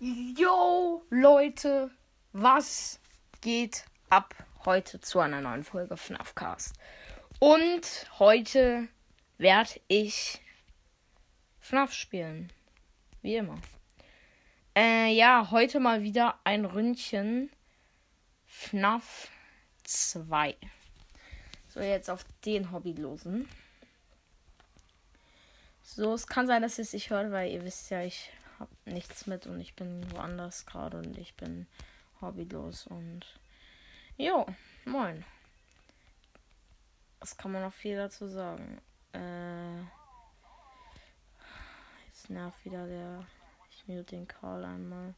Yo, Leute, was geht ab heute zu einer neuen Folge FNAF Cast? Und heute werde ich FNAF spielen. Wie immer. Äh, ja, heute mal wieder ein Ründchen FNAF 2. So, jetzt auf den Hobbylosen. So, es kann sein, dass ihr es nicht hört, weil ihr wisst ja, ich habe nichts mit und ich bin woanders gerade und ich bin hobbylos und jo, moin. Was kann man noch viel dazu sagen? Äh, jetzt nervt wieder der. Ich mute den Call einmal.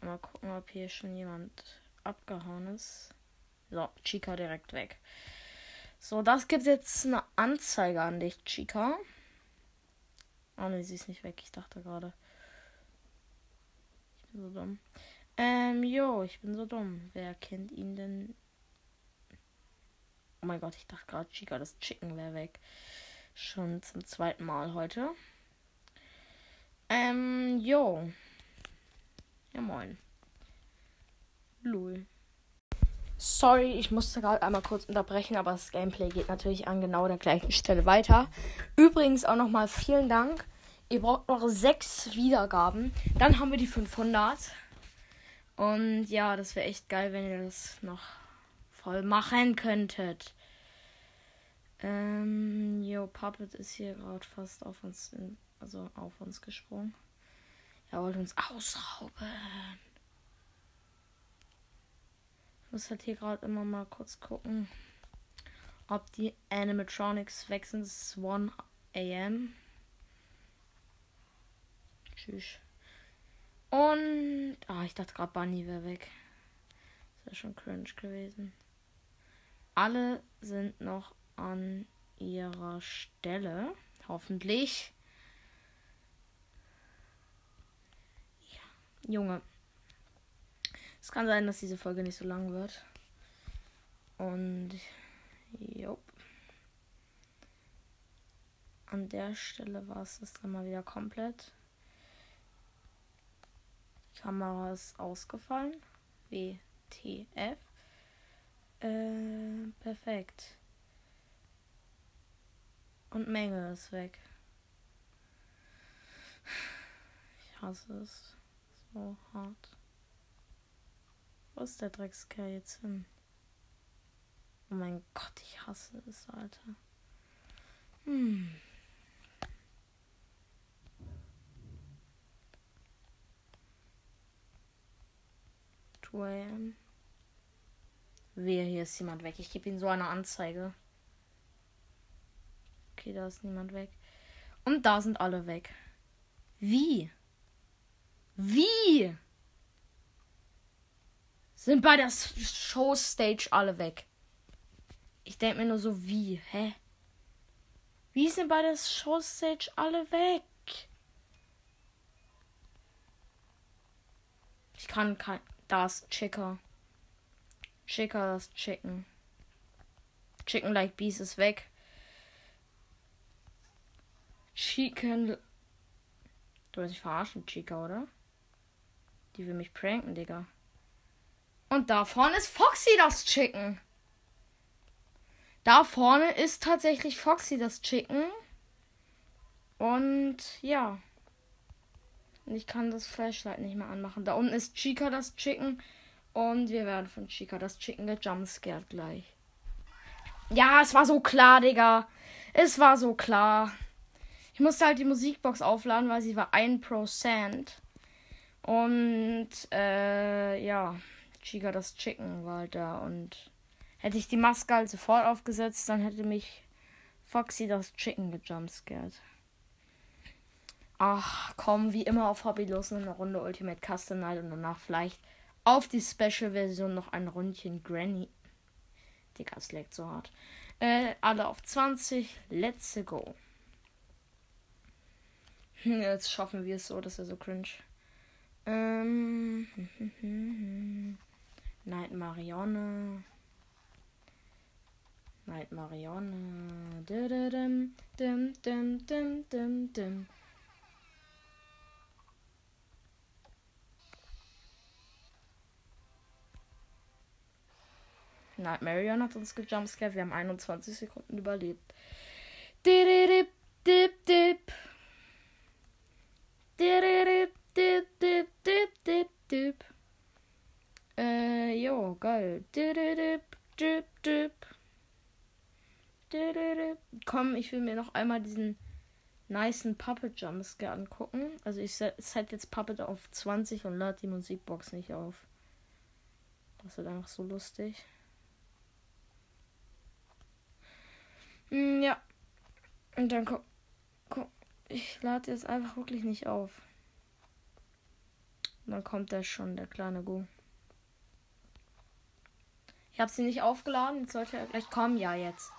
Mal gucken, ob hier schon jemand abgehauen ist. So, Chica direkt weg. So, das gibt jetzt eine Anzeige an dich, Chica. Oh ne, sie ist nicht weg. Ich dachte gerade. Bin so dumm. Ähm, jo, ich bin so dumm. Wer kennt ihn denn? Oh mein Gott, ich dachte gerade, Chica, das Chicken wäre weg. Schon zum zweiten Mal heute. Ähm, jo. Ja, moin. Lul. Sorry, ich musste gerade einmal kurz unterbrechen, aber das Gameplay geht natürlich an genau der gleichen Stelle weiter. Übrigens auch nochmal vielen Dank. Ihr braucht noch sechs Wiedergaben. Dann haben wir die 500. Und ja, das wäre echt geil, wenn ihr das noch voll machen könntet. Ähm, yo, Puppet ist hier gerade fast auf uns, in, also auf uns gesprungen. Er wollte uns ausrauben. Ich muss halt hier gerade immer mal kurz gucken, ob die Animatronics weg sind. Es ist 1 am. Tschüss. Und. Ah, ich dachte gerade, Bunny wäre weg. Das wäre schon cringe gewesen. Alle sind noch an ihrer Stelle. Hoffentlich. Ja. Junge. Es kann sein, dass diese Folge nicht so lang wird. Und. Jupp. An der Stelle war es dann mal wieder komplett. Kamera ist ausgefallen. WTF. Äh, perfekt. Und Menge ist weg. Ich hasse es so hart. Wo ist der Dreckskerl jetzt hin? Oh mein Gott, ich hasse es, Alter. Hm. 2 am. Wehe, hier ist jemand weg. Ich gebe ihm so eine Anzeige. Okay, da ist niemand weg. Und da sind alle weg. Wie? Wie? Sind bei der Showstage alle weg? Ich denke mir nur so, wie? Hä? Wie sind bei der Showstage alle weg? Ich kann kein. Das Chicker. Chicker, das Chicken. Chicken like Bees ist weg. Chicken. Du willst dich verarschen, Chica, oder? Die will mich pranken, Digga. Und da vorne ist Foxy das Chicken. Da vorne ist tatsächlich Foxy das Chicken. Und ja. Ich kann das Flashlight nicht mehr anmachen. Da unten ist Chica das Chicken. Und wir werden von Chica das Chicken gejumpscared gleich. Ja, es war so klar, Digga. Es war so klar. Ich musste halt die Musikbox aufladen, weil sie war 1%. Und, äh, ja. Chica das Chicken war halt da. Und hätte ich die Maske halt sofort aufgesetzt, dann hätte mich Foxy das Chicken gejumpscared. Ach, komm, wie immer auf Hobbylos eine Runde Ultimate Custom Night und danach vielleicht auf die Special-Version noch ein Rundchen Granny. Digga, es leckt so hart. Äh, alle auf 20. Let's go. Jetzt schaffen wir es so, das ist so cringe. Ähm. Night Marione. Night Marione. Dim, dim, dim, dim, dim, dim. Nightmarion hat uns gejumpscared. Wir haben 21 Sekunden überlebt. Dip, dip, dip. Dip, dip, dip, dip, dip, dip. Äh, jo, geil. Dip, dip, dip, dip. Komm, ich will mir noch einmal diesen nicen Puppet Jumpscare angucken. Also ich set jetzt Puppet auf 20 und lade die Musikbox nicht auf. Das wird einfach so lustig. Hm, ja. Und dann guck, guck. Ich lade jetzt einfach wirklich nicht auf. Und dann kommt der schon, der kleine Gu. Ich habe sie nicht aufgeladen. Jetzt sollte er gleich kommen. Ja, jetzt.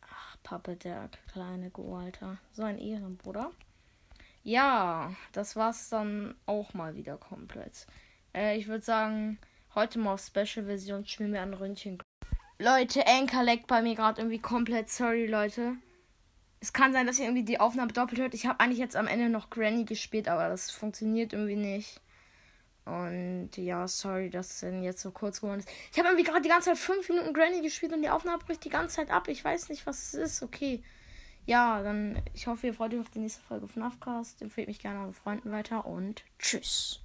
Ach, Pappe, der kleine Gu, Alter. So ein Ehrenbruder. Ja, das war's dann auch mal wieder komplett. Äh, ich würde sagen, heute mal auf Special-Version spielen wir ein Röntgen. Leute, Anchor leckt bei mir gerade irgendwie komplett. Sorry, Leute. Es kann sein, dass ihr irgendwie die Aufnahme doppelt hört. Ich habe eigentlich jetzt am Ende noch Granny gespielt, aber das funktioniert irgendwie nicht. Und ja, sorry, dass es denn jetzt so kurz geworden ist. Ich habe irgendwie gerade die ganze Zeit fünf Minuten Granny gespielt und die Aufnahme bricht die ganze Zeit ab. Ich weiß nicht, was es ist. Okay. Ja, dann ich hoffe, ihr freut euch auf die nächste Folge von Afcast. Empfehlt mich gerne euren Freunden weiter und tschüss.